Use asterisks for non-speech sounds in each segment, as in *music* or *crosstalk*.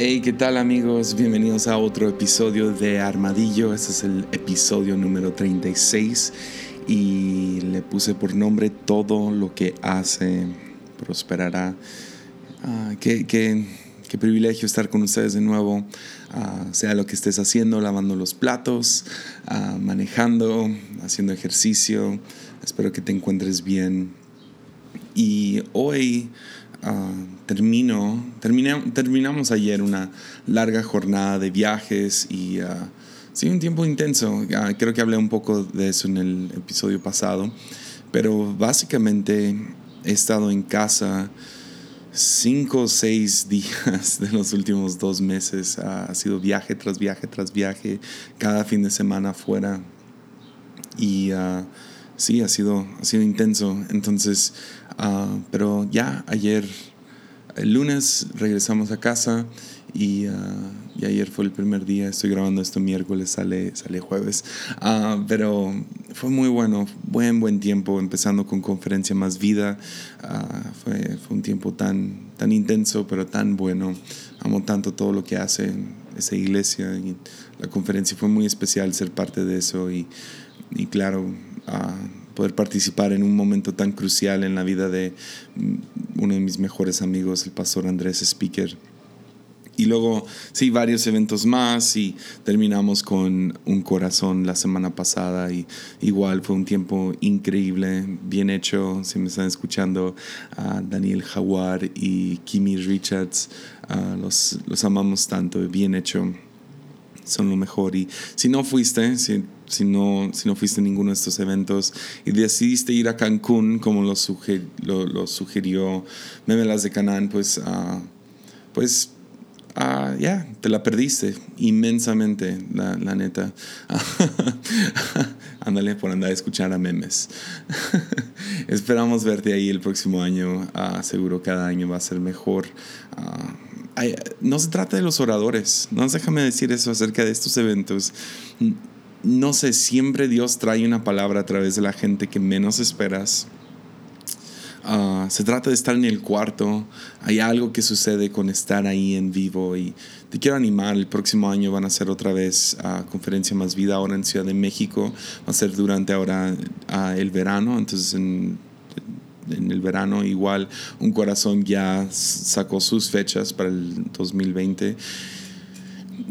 Hey, ¿qué tal amigos? Bienvenidos a otro episodio de Armadillo. Este es el episodio número 36 y le puse por nombre Todo lo que hace prosperará. Ah, qué, qué, qué, privilegio estar con ustedes de nuevo, ah, sea lo que estés haciendo, lavando los platos, ah, manejando, haciendo ejercicio. Espero que te encuentres bien. Y hoy Termino, terminamos ayer una larga jornada de viajes y uh, sí, un tiempo intenso. Uh, creo que hablé un poco de eso en el episodio pasado, pero básicamente he estado en casa cinco o seis *laughs* días de los últimos dos meses. ha sido viaje tras viaje tras viaje, cada fin de semana fuera. Y sí, ha sido, ha sido intenso. Entonces, uh, pero ya ayer, el lunes, regresamos a casa y, uh, y, ayer fue el primer día. Estoy grabando esto miércoles, sale, sale jueves. Uh, pero fue muy bueno, buen, buen tiempo, empezando con conferencia Más Vida. Fue, fue, un tiempo tan, tan intenso, pero tan bueno. Amo tanto todo lo que hace esa iglesia y la conferencia fue muy especial ser parte de eso y, y claro, poder participar en un momento tan crucial en la vida de mm, uno de mis mejores amigos, el pastor Andrés Speaker. Y luego, sí, varios eventos más y terminamos con Un Corazón la semana pasada y igual fue un tiempo increíble, bien hecho. Si me están escuchando, a Daniel Jaguar y Kimi Richards, los, los amamos tanto, bien hecho son lo mejor. Y si no fuiste, si, si, no, si no fuiste a ninguno de estos eventos y decidiste ir a Cancún, como lo, lo, lo sugirió Memelas de Canán, pues, uh, pues uh, ya, te la perdiste inmensamente, la, la neta. *laughs* Ándale por andar a escuchar a memes. *laughs* Esperamos verte ahí el próximo año. Uh, seguro cada año va a ser mejor no se trata de los oradores. No déjame decir eso acerca de estos eventos. No sé, siempre Dios trae una palabra a través de la gente que menos esperas. Ah, se trata de estar en el cuarto. Hay algo que sucede con estar ahí en vivo y te quiero animar. El próximo año van a ser otra vez a conferencia más vida ahora en Ciudad de México. Va a ser durante ahora ah, el verano. Entonces en en el verano igual un corazón ya sacó sus fechas para el 2020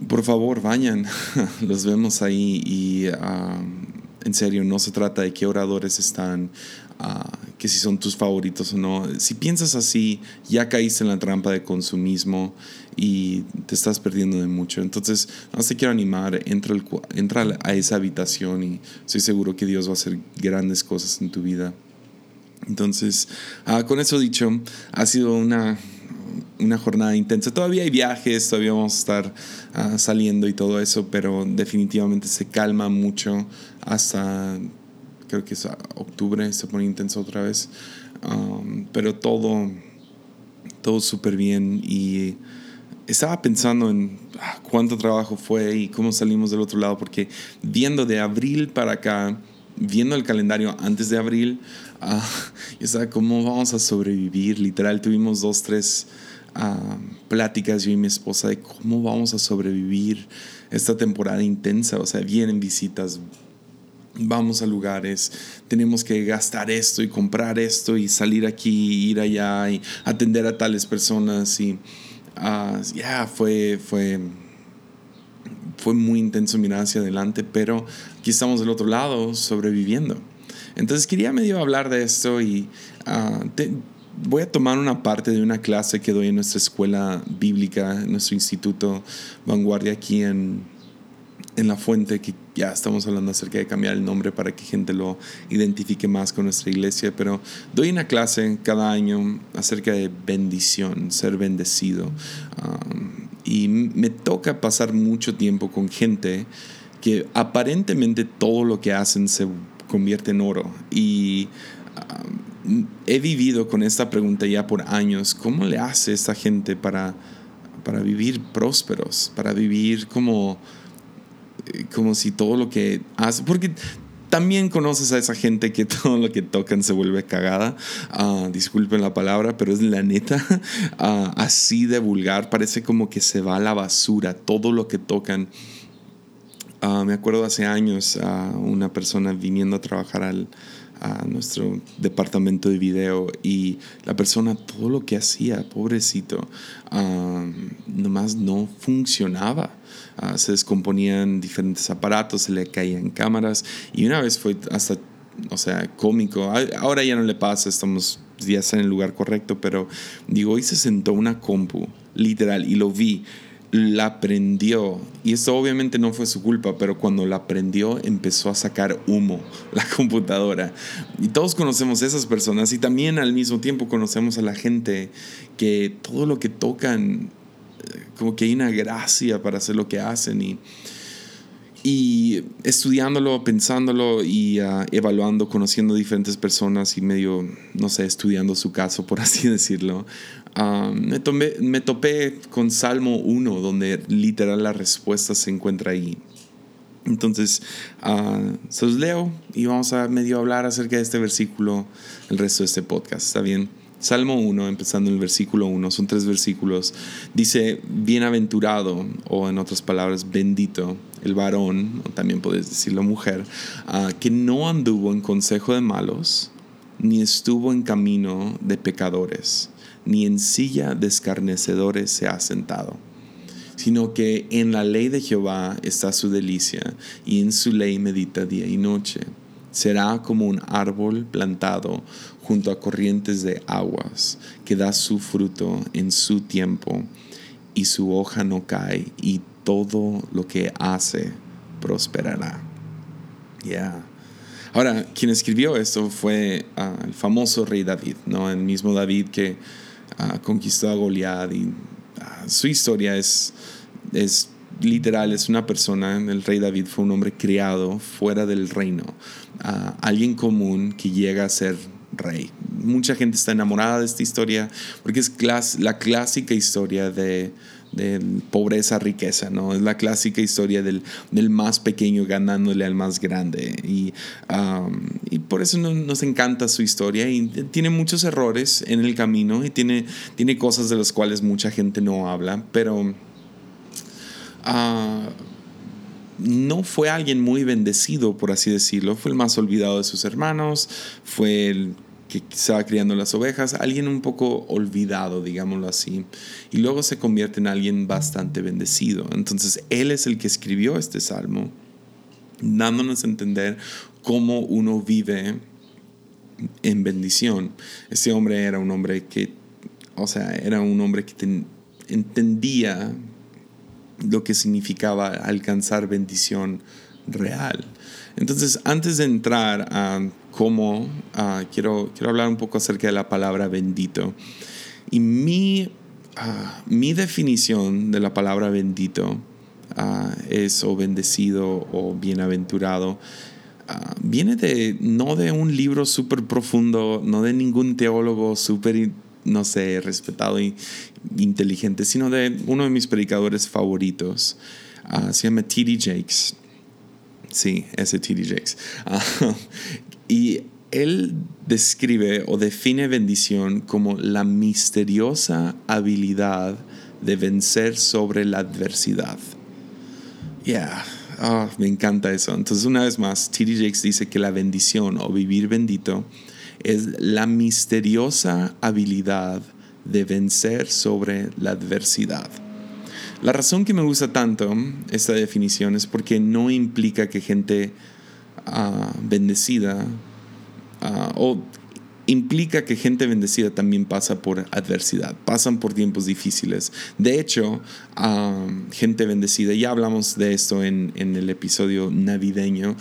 por favor vayan. *laughs* Los vemos ahí y ah, en serio no se trata de qué oradores están uh, que si son tus favoritos o no. Si piensas así ya caíste en la trampa de consumismo y te estás perdiendo de mucho. Entonces no te quiero animar entra, entra a esa habitación y estoy seguro que Dios va a hacer grandes cosas en tu vida. Entonces, ah, con eso dicho, ha sido una, una jornada intensa. Todavía hay viajes, todavía vamos a estar ah, saliendo y todo eso, pero definitivamente se calma mucho hasta, creo que es octubre, se pone intenso otra vez. Um, pero todo, todo súper bien y estaba pensando en ah, cuánto trabajo fue y cómo salimos del otro lado, porque viendo de abril para acá, viendo el calendario antes de abril, uh, *laughs* yo cómo vamos a sobrevivir. Literal, tuvimos dos, tres pláticas yo y mi esposa de cómo vamos a sobrevivir esta temporada intensa. O sea, vienen visitas, vamos a lugares, tenemos que gastar esto y comprar esto y salir aquí, ir allá y atender a tales personas. Y ah, ya fue, fue fue muy intenso mirar hacia adelante, pero aquí estamos del otro lado sobreviviendo. Entonces quería medio hablar de esto y ah, voy a tomar una parte de una clase que doy en nuestra escuela bíblica, en nuestro instituto Vanguardia aquí en, en La Fuente, que ya estamos hablando acerca de cambiar el nombre para que gente lo identifique más con nuestra iglesia, pero doy una clase cada año acerca de bendición, ser bendecido. Ah, y me toca pasar mucho tiempo con gente que aparentemente todo lo que hacen se convierte en oro. Y um, he vivido con esta pregunta ya por años, ¿cómo le hace esta gente para, para vivir prósperos, para vivir como, eh, como si todo lo que hace, porque también conoces a esa gente que *laughs* todo lo que tocan se vuelve cagada. Ah, disculpen la palabra, pero es la neta. *laughs* Ah, así de vulgar. Parece como que se va a la basura todo lo que tocan. Ah, me acuerdo hace años a una persona viniendo a trabajar al, a nuestro departamento de video y la persona todo lo que hacía, pobrecito, nomás no funcionaba. Ah, se descomponían diferentes aparatos, se le caían cámaras y una vez fue hasta, o sea, cómico. Ahora ya no le pasa, estamos ya en el lugar correcto, pero digo, hoy se sentó una compu, literal, y lo vi la prendió. Y esto obviamente no fue su culpa, pero cuando la prendió empezó a sacar humo *laughs* la computadora. Y todos conocemos a esas personas y también al mismo tiempo conocemos a la gente que todo lo que tocan, eh, como que hay una gracia para hacer lo que hacen. Y, y estudiándolo, pensándolo y ah, evaluando, conociendo diferentes personas y medio, no sé, estudiando su caso, por *laughs* así decirlo, ah, me, topé con Salmo 1, donde literal la respuesta se encuentra ahí. Entonces, uh, se los leo y vamos a medio hablar acerca de este versículo el resto de este podcast. ¿Está bien? Salmo 1, empezando en el versículo 1, son tres versículos, dice, bienaventurado, o en otras palabras, bendito, el varón, o también puedes decirlo mujer, ah, que no anduvo en consejo de malos, ni estuvo en camino de pecadores, ni en silla de escarnecedores se ha sentado, sino que en la ley de Jehová está su delicia, y en su ley medita día y noche. Será como un árbol plantado junto a corrientes de aguas, que da su fruto en su tiempo, y su hoja no cae, y todo lo que hace prosperará. Ya. Ahora, quien escribió esto fue ah, el famoso rey David, ¿no? El mismo David que ah, conquistó a Goliat y ah, su historia es, es literal, es una persona, el rey David fue un hombre criado fuera del reino, alguien común que llega a ser rey. Mucha gente está enamorada de esta historia porque es la clásica historia de, pobreza, riqueza, ¿no? Es la clásica historia del, más pequeño ganándole al más grande. Y, y por eso nos encanta su historia y tiene muchos errores en el camino y tiene, tiene cosas de las cuales mucha gente no habla, pero... Ah, no fue alguien muy bendecido, por así decirlo. Fue el más olvidado de sus hermanos, fue el que estaba criando las ovejas, alguien un poco olvidado, digámoslo así, y luego se convierte en alguien bastante bendecido. Entonces, él es el que escribió este salmo, dándonos a entender cómo uno vive en bendición. Este hombre era un hombre que, o sea, era un hombre que entendía lo que significaba alcanzar bendición real. Entonces, antes de entrar a cómo, ah, quiero, quiero hablar un poco acerca de la palabra bendito. Y mi, ah, mi definición de la palabra bendito ah, es o bendecido o bienaventurado. viene de, no de un libro súper profundo, no de ningún teólogo súper, no sé, respetado e inteligente, sino de uno de mis predicadores favoritos. se llama T.D. Jakes. Sí, ese T.D. Jakes. Y él describe o define bendición como la misteriosa habilidad de vencer sobre la adversidad. Yeah, ah, me encanta eso. Entonces, una vez más, T.D. Jakes dice que la bendición o vivir bendito es la misteriosa habilidad de vencer sobre la adversidad. La razón que me gusta tanto esta definición es porque no implica que gente ah, bendecida ah, o implica que gente bendecida también pasa por adversidad, pasan por tiempos difíciles. De hecho, ah, gente bendecida, ya hablamos de esto en, el episodio navideño,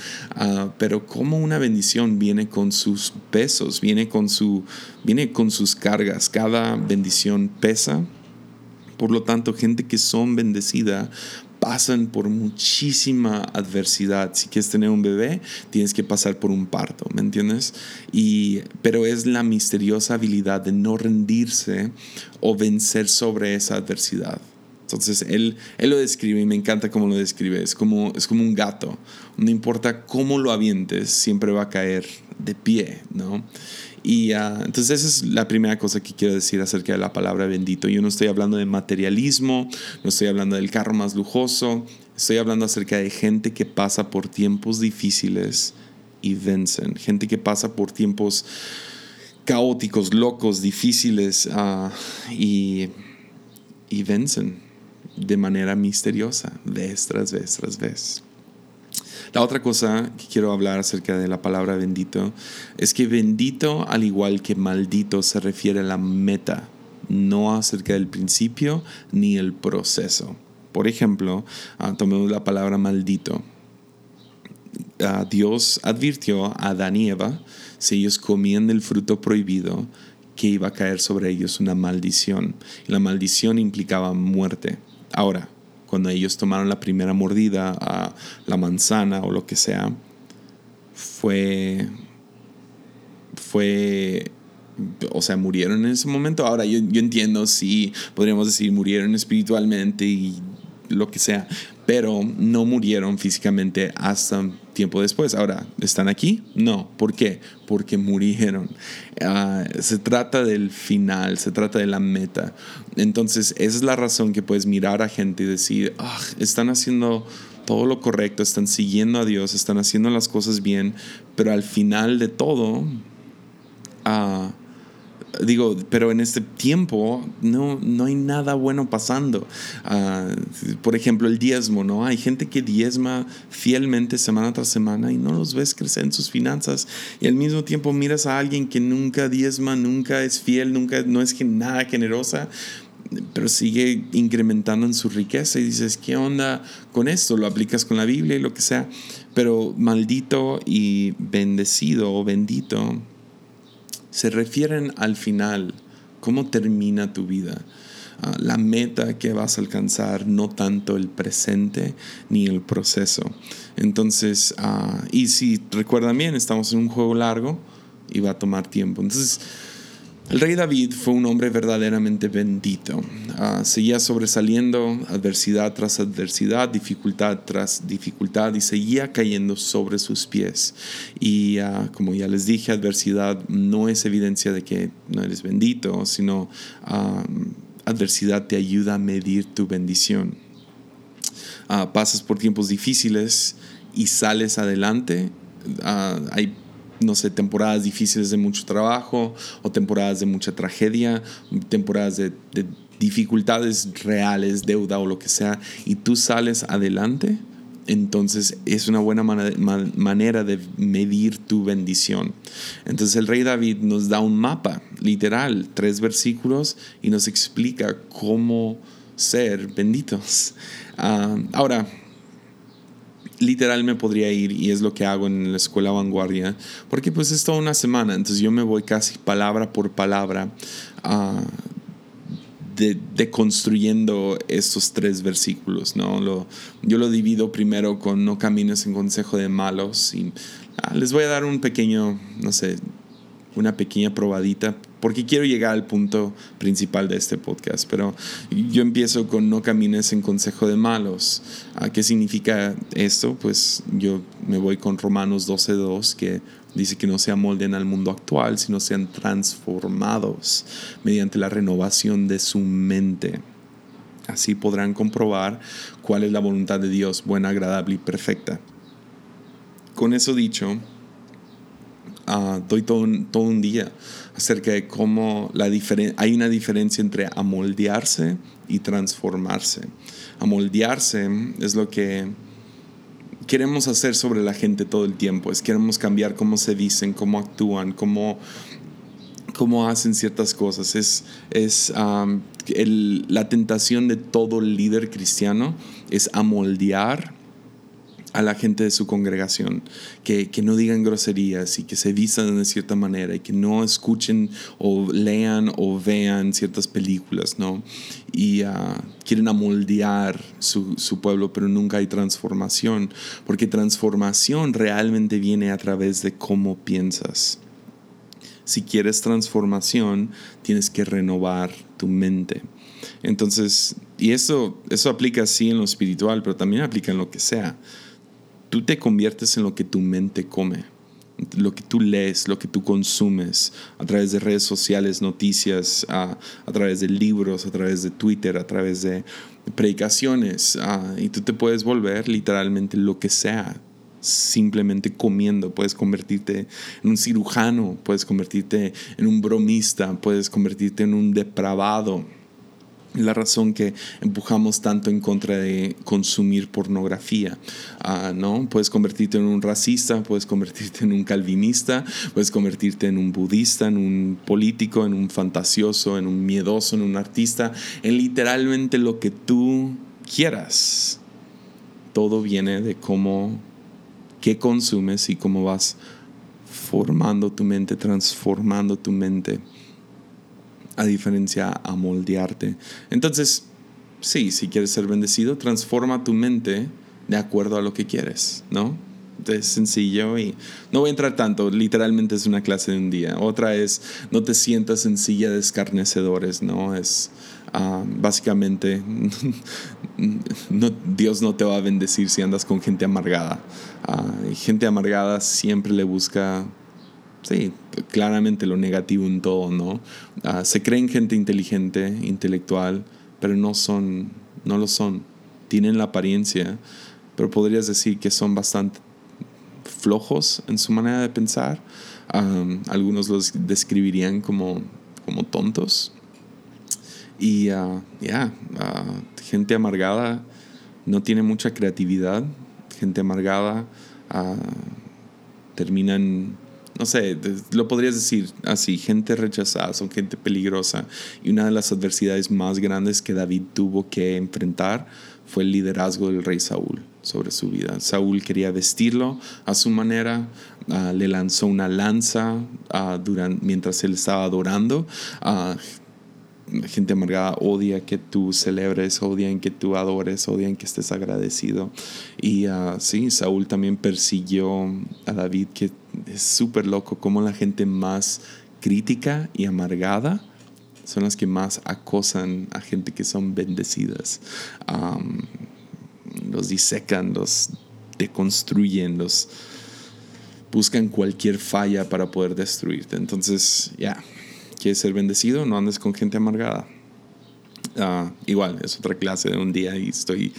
pero como una bendición viene con sus pesos, viene con, su, viene con sus cargas, cada bendición pesa por lo tanto, gente que son bendecida pasan por muchísima adversidad. Si quieres tener un bebé, tienes que pasar por un parto, ¿me entiendes? Y, pero es la misteriosa habilidad de no rendirse o vencer sobre esa adversidad. Entonces él, él lo describe y me encanta cómo lo describe. Es como, es como un gato. No importa cómo lo avientes, siempre va a caer de pie, ¿no? Y ah, entonces esa es la primera cosa que quiero decir acerca de la palabra bendito. Yo no estoy hablando de materialismo, no estoy hablando del carro más lujoso, estoy hablando acerca de gente que pasa por tiempos difíciles y vencen. Gente que pasa por tiempos caóticos, locos, difíciles ah, y, y vencen de manera misteriosa, vez tras vez tras vez. La otra cosa que quiero hablar acerca de la palabra bendito es que bendito, al igual que maldito, se refiere a la meta, no acerca del principio ni el proceso. Por ejemplo, ah, tomemos la palabra maldito. Ah, Dios advirtió a Adán y Eva, si ellos comían del fruto prohibido, que iba a caer sobre ellos una maldición. la maldición implicaba muerte. Ahora, cuando ellos tomaron la primera mordida a la manzana o lo que sea, fue, fue, o sea, murieron en ese momento. Ahora yo, entiendo si podríamos decir murieron espiritualmente y lo que sea, pero no murieron físicamente hasta tiempo después. Ahora, ¿están aquí? No. ¿Por qué? Porque murieron. Ah, se trata del final, se trata de la meta. Entonces, esa es la razón que puedes mirar a gente y decir, ah, están haciendo todo lo correcto, están siguiendo a Dios, están haciendo las cosas bien, pero al final de todo, uh, digo, pero en este tiempo no, no hay nada bueno pasando. Ah, por ejemplo, el diezmo, ¿no? Hay gente que diezma fielmente semana tras semana y no los ves crecer en sus finanzas. Y al mismo tiempo miras a alguien que nunca diezma, nunca es fiel, nunca no es nada generosa pero sigue incrementando en su riqueza y dices, ¿qué onda con esto? Lo aplicas con la Biblia y lo que sea, pero maldito y bendecido o bendito se refieren al final, cómo termina tu vida, ah, la meta que vas a alcanzar, no tanto el presente ni el proceso. Entonces, ah, y si recuerdan bien, estamos en un juego largo y va a tomar tiempo. Entonces, el rey David fue un hombre verdaderamente bendito. Ah, seguía sobresaliendo adversidad tras adversidad, dificultad tras dificultad y seguía cayendo sobre sus pies. Y ah, como ya les dije, adversidad no es evidencia de que no eres bendito, sino ah, adversidad te ayuda a medir tu bendición. pasas por tiempos difíciles y sales adelante. hay no sé, temporadas difíciles de mucho trabajo o temporadas de mucha tragedia, temporadas de, dificultades reales, deuda o lo que sea, y tú sales adelante, entonces es una buena manera de medir tu bendición. Entonces el rey David nos da un mapa, literal, tres versículos, y nos explica cómo ser benditos. Ah, ahora, literal me podría ir y es lo que hago en la escuela vanguardia, porque pues es toda una semana, entonces yo me voy casi palabra por palabra uh, de, construyendo estos tres versículos, ¿no? Lo, yo lo divido primero con no camines en consejo de malos y ah, les voy a dar un pequeño, no sé, una pequeña probadita porque quiero llegar al punto principal de este podcast. Pero yo empiezo con no camines en consejo de malos. ¿A ¿Qué significa esto? Pues yo me voy con Romanos 12.2 que dice que no se amolden al mundo actual, sino sean transformados mediante la renovación de su mente. Así podrán comprobar cuál es la voluntad de Dios, buena, agradable y perfecta. Con eso dicho, uh, doy todo un, todo un día acerca de cómo la hay una diferencia entre amoldearse y transformarse. Amoldearse es lo que queremos hacer sobre la gente todo el tiempo, es queremos cambiar cómo se dicen, cómo actúan, cómo, cómo hacen ciertas cosas. Es, es um, la tentación de todo líder cristiano es amoldear a la gente de su congregación, que, no digan groserías y que se vistan de cierta manera y que no escuchen o lean o vean ciertas películas, ¿no? Y ah, quieren amoldear su, su pueblo, pero nunca hay transformación, porque transformación realmente viene a través de cómo piensas. Si quieres transformación, tienes que renovar tu mente. Entonces, y eso, eso aplica así en lo espiritual, pero también aplica en lo que sea. Tú te conviertes en lo que tu mente come, lo que tú lees, lo que tú consumes a través de redes sociales, noticias, a, través de libros, a través de Twitter, a través de predicaciones. y tú te puedes volver literalmente lo que sea simplemente comiendo. Puedes convertirte en un cirujano, puedes convertirte en un bromista, puedes convertirte en un depravado la razón que empujamos tanto en contra de consumir pornografía, ah, ¿no? Puedes convertirte en un racista, puedes convertirte en un calvinista, puedes convertirte en un budista, en un político, en un fantasioso, en un miedoso, en un artista, en literalmente lo que tú quieras. Todo viene de cómo, qué consumes y cómo vas formando tu mente, transformando tu mente a diferencia a moldearte. Entonces, sí, si quieres ser bendecido, transforma tu mente de acuerdo a lo que quieres, ¿no? Es sencillo y no voy a entrar tanto, literalmente es una clase de un día. Otra es, no te sientas en silla de escarnecedores, ¿no? Es ah, básicamente, *laughs* Dios no te va a bendecir si andas con gente amargada. Ah, gente amargada siempre le busca sí, claramente lo negativo en todo, ¿no? Ah, se creen gente inteligente, intelectual, pero no son, no lo son. Tienen la apariencia, pero podrías decir que son bastante flojos en su manera de pensar. algunos los describirían como, como tontos. Y ah, ya, ah, gente amargada no tiene mucha creatividad. Gente amargada terminan no sé, lo podrías decir así, gente rechazada, son gente peligrosa. Y una de las adversidades más grandes que David tuvo que enfrentar fue el liderazgo del rey Saúl sobre su vida. Saúl quería vestirlo a su manera, ah, le lanzó una lanza uh, mientras él estaba adorando. Uh, gente amargada odia que tú celebres, odian que tú adores, odian que estés agradecido. Y uh, sí, Saúl también persiguió a David, que es súper loco como la gente más crítica y amargada son las que más acosan a gente que son bendecidas. los disecan, los deconstruyen, los buscan cualquier falla para poder destruirte. Entonces, ya, ¿Quieres ser bendecido? No andes con gente amargada. Ah, igual, es otra clase de un día y estoy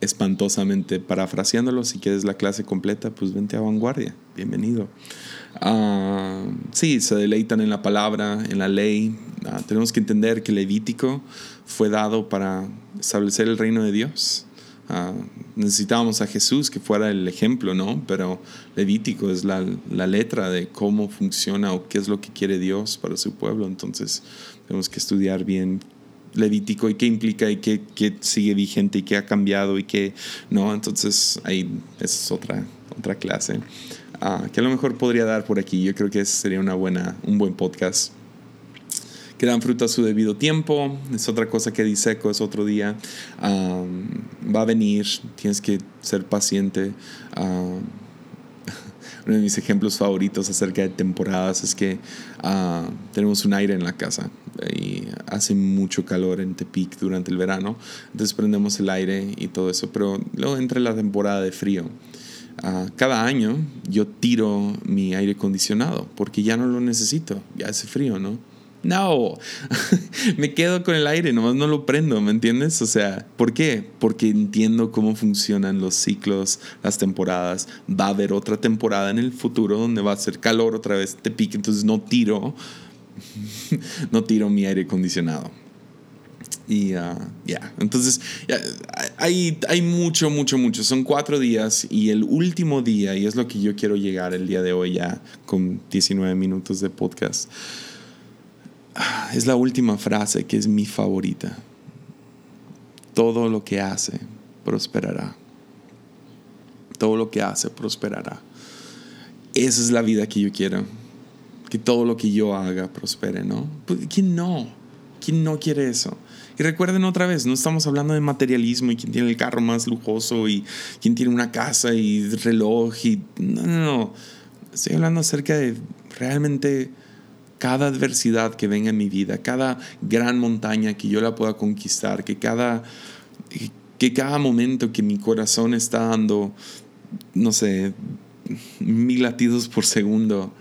espantosamente parafraseándolo. Si quieres la clase completa, pues vente a vanguardia. Bienvenido. Ah, sí, se deleitan en la palabra, en la ley. Ah, tenemos que entender que Levítico fue dado para establecer el reino de Dios. Ah, necesitábamos a Jesús que fuera el ejemplo, ¿no? Pero Levítico es la, la, letra de cómo funciona o qué es lo que quiere Dios para su pueblo. Entonces tenemos que estudiar bien Levítico y qué implica y qué, qué sigue vigente y qué ha cambiado y qué no. Entonces ahí es otra, otra clase ah, que a lo mejor podría dar por aquí. Yo creo que sería una buena, un buen podcast que dan fruto a su debido tiempo. Es otra cosa que dice Eco, es otro día. va a venir, tienes que ser paciente. Uno de mis ejemplos favoritos acerca de temporadas es que ah, tenemos un aire en la casa y hace mucho calor en Tepic durante el verano. Entonces prendemos el aire y todo eso, pero luego entra la temporada de frío. Ah, cada año yo tiro mi aire acondicionado porque ya no lo necesito, ya hace frío, ¿no? No, *laughs* me quedo con el aire, nomás no lo prendo, ¿me entiendes? O sea, ¿por qué? Porque entiendo cómo funcionan los ciclos, las temporadas. Va a haber otra temporada en el futuro donde va a ser calor otra vez, te pique, entonces no tiro, *laughs* no tiro mi aire acondicionado. Y ah, ya, entonces hay, hay mucho, mucho, mucho. Son cuatro días y el último día, y es lo que yo quiero llegar el día de hoy ya con 19 minutos de podcast es la última frase que es mi favorita. Todo lo que hace prosperará. Todo lo que hace prosperará. Esa es la vida que yo quiero. Que todo lo que yo haga prospere, ¿no? Pues, ¿Quién no? ¿Quién no quiere eso? Y recuerden otra vez, no estamos hablando de materialismo y quién tiene el carro más lujoso y quién tiene una casa y reloj y... No, no, no. Estoy hablando acerca de realmente cada adversidad que venga en mi vida, cada gran montaña que yo la pueda conquistar, que cada, que cada momento que mi corazón está dando, no sé, mil latidos por segundo,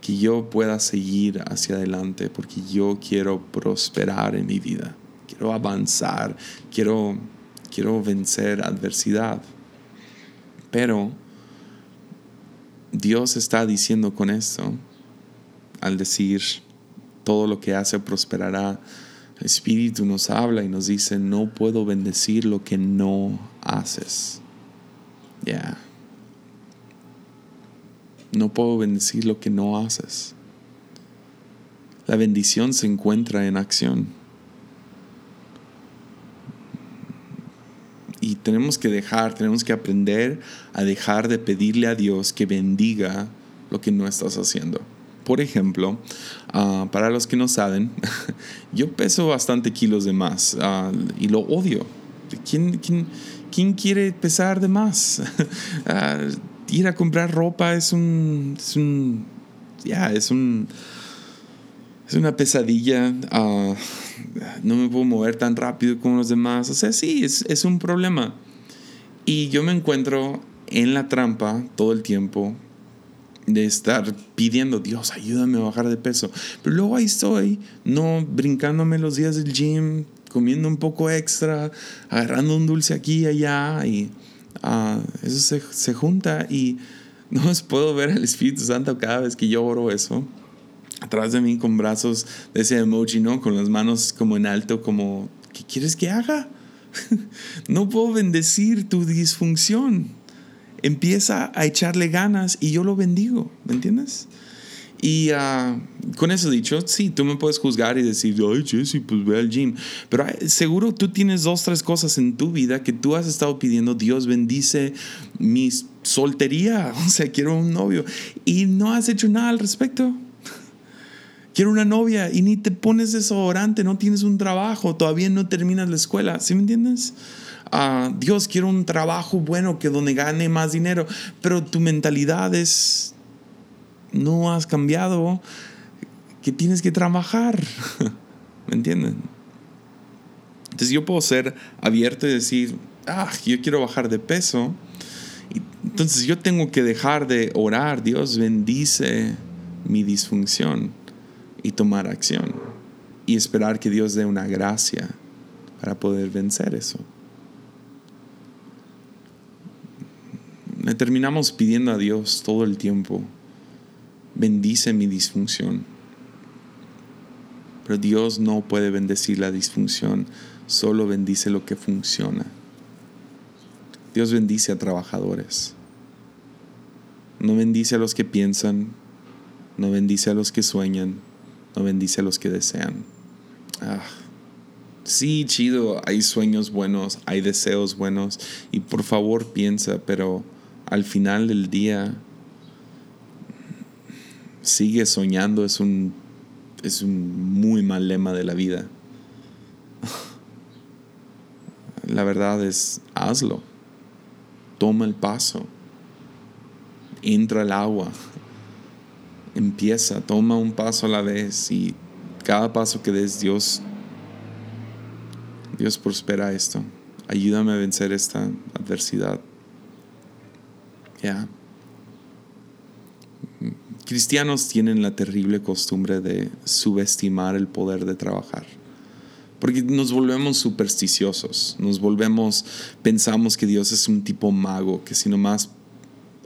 que yo pueda seguir hacia adelante, porque yo quiero prosperar en mi vida, quiero avanzar, quiero, quiero vencer adversidad. Pero Dios está diciendo con esto, al decir, todo lo que hace prosperará, el Espíritu nos habla y nos dice, no puedo bendecir lo que no haces. Ya. No puedo bendecir lo que no haces. La bendición se encuentra en acción. Y tenemos que dejar, tenemos que aprender a dejar de pedirle a Dios que bendiga lo que no estás haciendo. Por ejemplo, ah, para los que no saben, *laughs* yo peso bastante kilos de más ah, y lo odio. ¿Quién, quién, quién quiere pesar de más? *laughs* Ah, ir a comprar ropa es un, es un, ya, es un, es una pesadilla. Uh, no me puedo mover tan rápido como los demás. O sea, sí, es, es un problema. Y yo me encuentro en la trampa todo el tiempo de estar pidiendo, Dios, ayúdame a bajar de peso. Pero luego ahí estoy, no brincándome los días del gym, comiendo un poco extra, agarrando un dulce aquí y allá y Ah, eso se, se, junta y *laughs* no puedo ver al Espíritu Santo cada vez que yo oro eso. Atrás de mí con brazos de ese emoji, ¿no? Con las manos como en alto, como, ¿qué quieres que haga? *laughs* no puedo bendecir tu disfunción. Empieza a echarle ganas y yo lo bendigo, ¿me entiendes? Y ah, con eso dicho, sí, tú me puedes juzgar y decir, ay, Jesse, pues ve al gym. Pero seguro tú tienes dos, tres cosas en tu vida que tú has estado pidiendo, Dios bendice mi soltería, *laughs* o sea, quiero un novio. Y no has hecho nada al respecto. *laughs* Quiero una novia y ni te pones desodorante, no tienes un trabajo, todavía no terminas la escuela, ¿sí me entiendes? Uh, Dios, quiero un trabajo bueno que donde gane más dinero, pero tu mentalidad es no has cambiado, que tienes que trabajar. *laughs* ¿Me entienden? Entonces yo puedo ser abierto y decir, ah, yo quiero bajar de peso. Entonces yo tengo que dejar de orar, Dios bendice mi disfunción y tomar acción y esperar que Dios dé una gracia para poder vencer eso. Me terminamos pidiendo a Dios todo el tiempo bendice mi disfunción. Pero Dios no puede bendecir la disfunción, solo bendice lo que funciona. Dios bendice a trabajadores. No bendice a los que piensan, no bendice a los que sueñan, no bendice a los que desean. Ah, sí, chido, hay sueños buenos, hay deseos buenos y por favor piensa, pero al final del día sigue soñando es un, es un muy mal lema de la vida. *laughs* La verdad es, hazlo. Toma el paso. Entra el agua. *laughs* Empieza, toma un paso a la vez y cada paso que des Dios, Dios prospera esto. Ayúdame a vencer esta adversidad. Ya cristianos tienen la terrible costumbre de subestimar el poder de trabajar. Porque nos volvemos supersticiosos, nos volvemos, pensamos que Dios es un tipo mago, que si nomás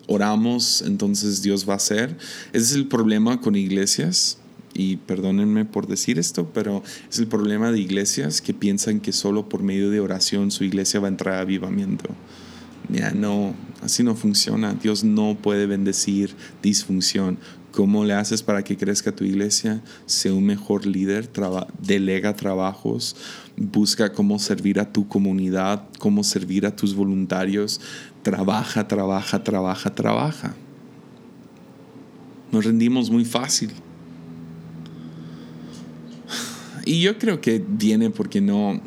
oramos, entonces Dios va a hacer. Ese es el problema con iglesias, y perdónenme por decir esto, pero es el problema de iglesias que piensan que solo por medio de oración su iglesia va a entrar a avivamiento. Ya no, así no funciona. Dios no puede bendecir disfunción. ¿Cómo le haces para que crezca tu iglesia? Sé un mejor líder, delega trabajos, busca cómo servir a tu comunidad, cómo servir a tus voluntarios. Trabaja, trabaja, trabaja, trabaja. Nos rendimos muy fácil. Y yo creo que viene porque no,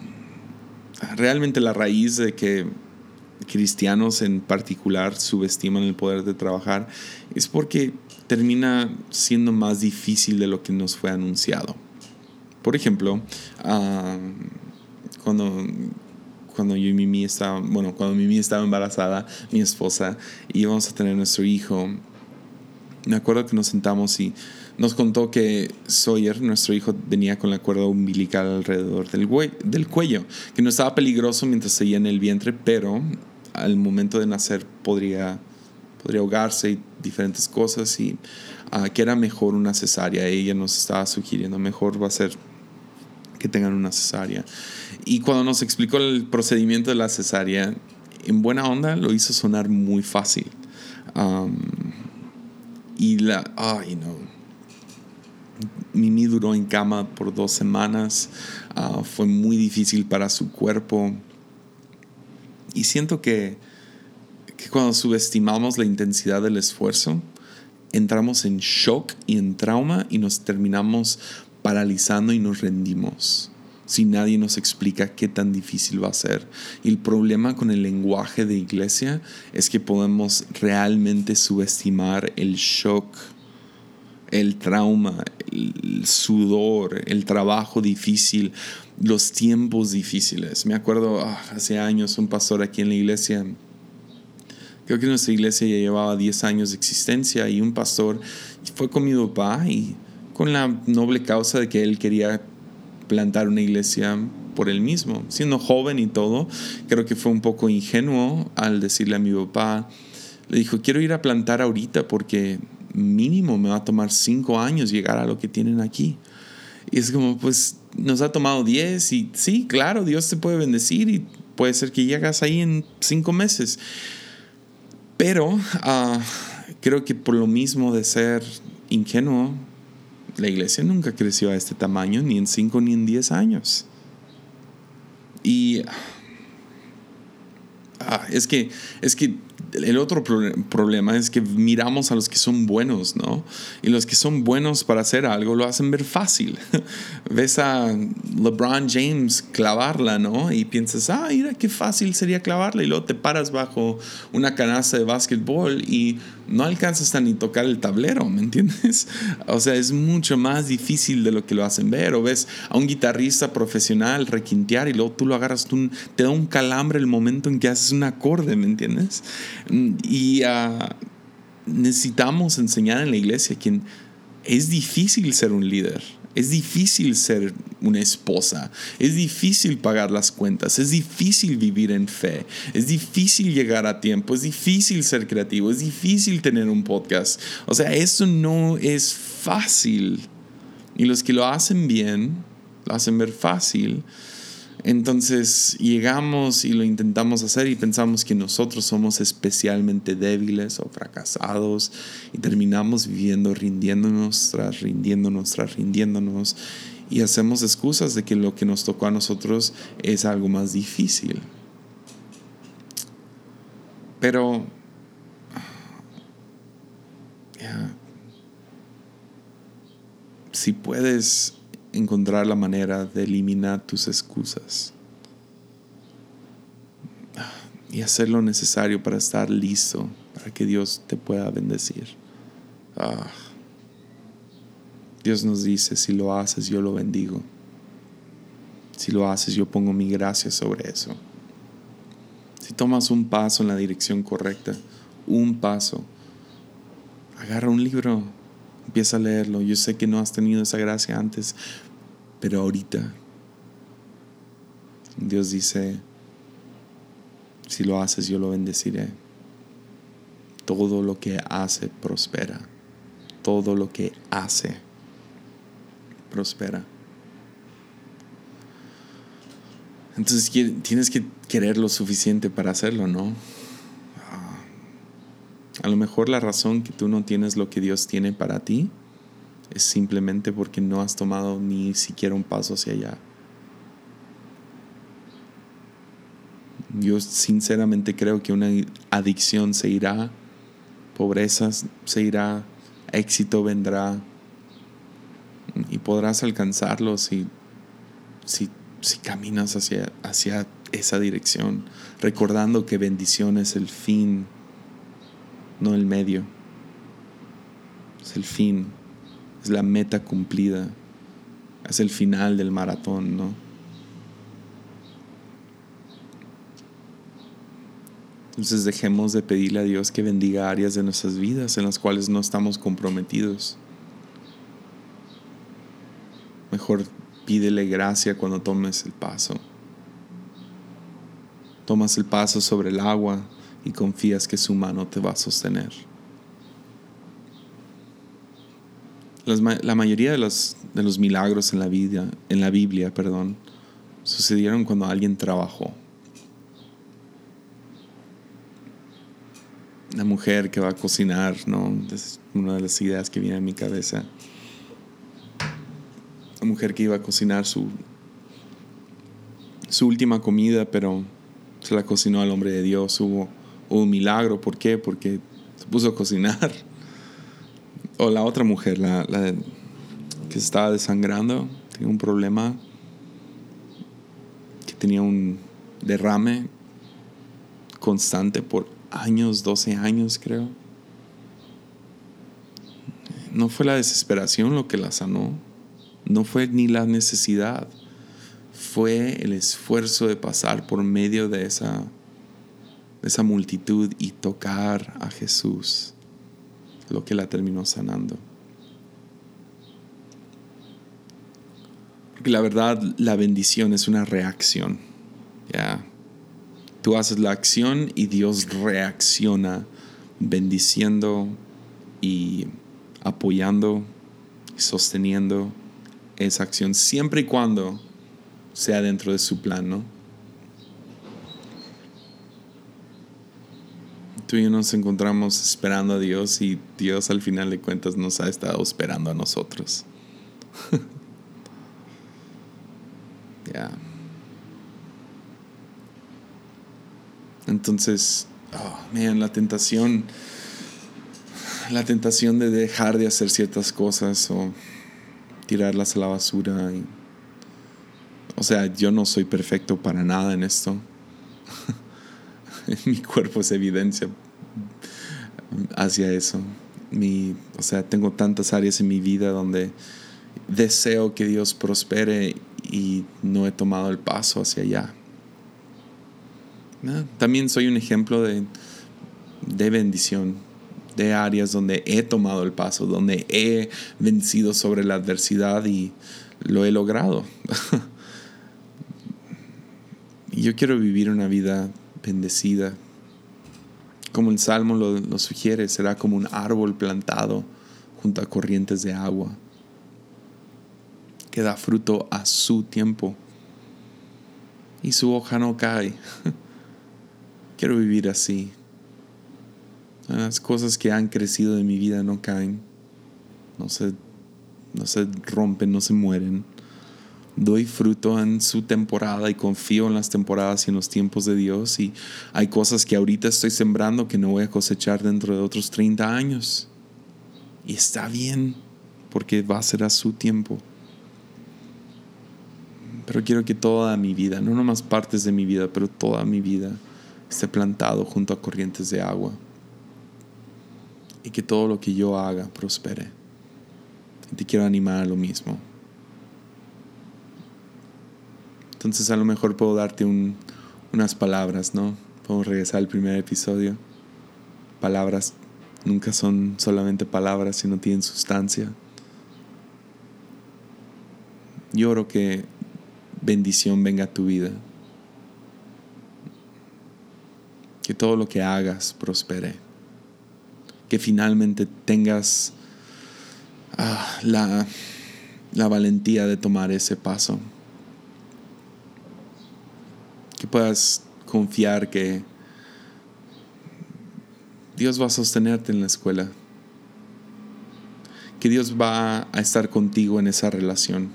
realmente la raíz de que cristianos en particular subestiman el poder de trabajar es porque termina siendo más difícil de lo que nos fue anunciado. Por ejemplo, cuando, cuando yo y Mimi estaba, bueno, cuando Mimi estaba embarazada, mi esposa, y íbamos a tener nuestro hijo, me acuerdo que nos sentamos y nos contó que Sawyer, nuestro hijo, venía con la cuerda umbilical alrededor del, del cuello, que no estaba peligroso mientras seguía en el vientre, pero al momento de nacer podría, podría ahogarse y diferentes cosas y uh, que era mejor una cesárea. Ella nos estaba sugiriendo, mejor va a ser que tengan una cesárea. Y cuando nos explicó el procedimiento de la cesárea, en buena onda lo hizo sonar muy fácil. Y la, ay no, Mimi duró en cama por dos semanas, uh, fue muy difícil para su cuerpo. Y siento que, que cuando subestimamos la intensidad del esfuerzo, entramos en shock y en trauma y nos terminamos paralizando y nos rendimos si nadie nos explica qué tan difícil va a ser. Y el problema con el lenguaje de iglesia es que podemos realmente subestimar el shock, el trauma, el sudor, el trabajo difícil, los tiempos difíciles. Me acuerdo ah, hace años un pastor aquí en la iglesia, creo que nuestra iglesia ya llevaba 10 años de existencia y un pastor fue con mi papá y con la noble causa de que él quería plantar una iglesia por él mismo. Siendo joven y todo, creo que fue un poco ingenuo al decirle a mi papá, le dijo, quiero ir a plantar ahorita porque mínimo me va a tomar cinco años llegar a lo que tienen aquí. Y es como, pues nos ha tomado diez y sí, claro, Dios te puede bendecir y puede ser que llegas ahí en cinco meses. Pero ah, creo que por lo mismo de ser ingenuo, la iglesia nunca creció a este tamaño, ni en 5 ni en 10 años. Y ah, es que es que el otro problema es que miramos a los que son buenos, ¿no? Y los que son buenos para hacer algo lo hacen ver fácil. *laughs* Ves a LeBron James clavarla, ¿no? Y piensas, ah, mira qué fácil sería clavarla. Y luego te paras bajo una canasta de básquetbol y no alcanzas hasta ni tocar el tablero, ¿me entiendes? *laughs* O sea, es mucho más difícil de lo que lo hacen ver. O ves a un guitarrista profesional requintear y luego tú lo agarras, tú, te da un calambre el momento en que haces un acorde, ¿me entiendes? Y ah, necesitamos enseñar en la iglesia que es difícil ser un líder. Es difícil ser una esposa, es difícil pagar las cuentas, es difícil vivir en fe, es difícil llegar a tiempo, es difícil ser creativo, es difícil tener un podcast. O sea, eso no es fácil. Y los que lo hacen bien, lo hacen ver fácil, entonces llegamos y lo intentamos hacer y pensamos que nosotros somos especialmente débiles o fracasados y terminamos viviendo rindiéndonos tras rindiéndonos tras rindiéndonos y hacemos excusas de que lo que nos tocó a nosotros es algo más difícil. Pero si puedes encontrar la manera de eliminar tus excusas y hacer lo necesario para estar listo, para que Dios te pueda bendecir. Ah. Dios nos dice, si lo haces, yo lo bendigo. Si lo haces, yo pongo mi gracia sobre eso. Si tomas un paso en la dirección correcta, un paso, agarra un libro, Empieza a leerlo. Yo sé que no has tenido esa gracia antes, pero ahorita Dios dice, si lo haces, yo lo bendeciré. Todo lo que hace prospera. Todo lo que hace prospera. Entonces tienes que querer lo suficiente para hacerlo, ¿no? A lo mejor la razón que tú no tienes lo que Dios tiene para ti es simplemente porque no has tomado ni siquiera un paso hacia allá. Yo sinceramente creo que una adicción se irá, pobreza se irá, éxito vendrá podrás alcanzarlo si, si, si caminas hacia, hacia esa dirección, recordando que bendición es el fin no el medio. Es el fin, es la meta cumplida, es el final del maratón, ¿no? Entonces dejemos de pedirle a Dios que bendiga áreas de nuestras vidas en las cuales no estamos comprometidos. Pídele gracia cuando tomes el paso. Tomas el paso sobre el agua y confías que su mano te va a sostener. la mayoría de los, de los milagros en la, vida, en la Biblia perdón, sucedieron cuando alguien trabajó. La mujer que va a cocinar, ¿no? Es una de las ideas que viene a mi cabeza. La mujer que iba a cocinar su, su última comida, pero se la cocinó al hombre de Dios. Hubo, un milagro. ¿Por qué? Porque se puso a cocinar. O la otra mujer, la, la que estaba desangrando, tenía un problema, que tenía un derrame constante por años, 12 años creo. No fue la desesperación lo que la sanó, no fue ni la necesidad, fue el esfuerzo de pasar por medio de esa, de esa multitud y tocar a Jesús lo que la terminó sanando. Porque la verdad, la bendición es una reacción. Tú haces la acción y Dios reacciona bendiciendo y apoyando sosteniendo esa acción siempre y cuando sea dentro de su plan. Tú y yo nos encontramos esperando a Dios y Dios al final de cuentas nos ha estado esperando a nosotros. *laughs* Ya. Entonces, oh, la tentación, la tentación de dejar de hacer ciertas cosas o tirarlas a la basura. o sea, yo no soy perfecto para nada en esto. *laughs* Mi cuerpo es evidencia hacia eso. Mi, o sea, tengo tantas áreas en mi vida donde deseo que Dios prospere y no he tomado el paso hacia allá. También soy un ejemplo de, de bendición, de áreas donde he tomado el paso, donde he vencido sobre la adversidad y lo he logrado. *laughs* yo quiero vivir una vida bendecida. Como el Salmo lo, lo sugiere, será como un árbol plantado junto a corrientes de agua, que da fruto a su tiempo y su hoja no cae. *laughs* Quiero vivir así. Las cosas que han crecido de mi vida no caen, no se, no se rompen, no se mueren. Doy fruto en su temporada y confío en las temporadas y en los tiempos de Dios. Y hay cosas que ahorita estoy sembrando que no voy a cosechar dentro de otros 30 años. Y está bien, porque va a ser a su tiempo. Pero quiero que toda mi vida, no nomás partes de mi vida, pero toda mi vida, esté plantado junto a corrientes de agua y que todo lo que yo haga prospere. Y te quiero animar a lo mismo. Entonces a lo mejor puedo darte unas palabras, ¿no? Podemos regresar al primer episodio. Palabras nunca son solamente palabras, sino tienen sustancia. Yo que bendición venga a tu vida. que todo lo que hagas prospere, que finalmente tengas ah, la, la valentía de tomar ese paso, que puedas confiar que Dios va a sostenerte en la escuela, que Dios va a estar contigo en esa relación,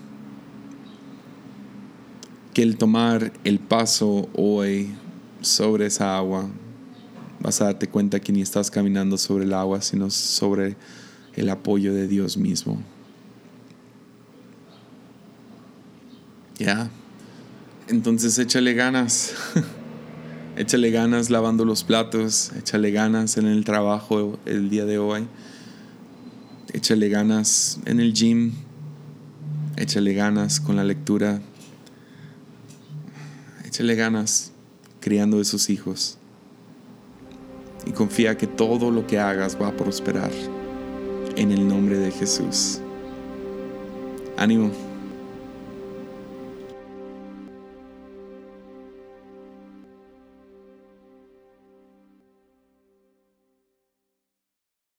que el tomar el paso hoy sobre esa agua vas a darte cuenta que ni estás caminando sobre el agua, sino sobre el apoyo de Dios mismo. Ya. Entonces échale ganas. *laughs* échale ganas lavando los platos, échale ganas en el trabajo el día de hoy. Échale ganas en el gym. Échale ganas con la lectura. Échale ganas criando esos hijos. Y confía que todo lo que hagas va a prosperar. En el nombre de Jesús. Ánimo.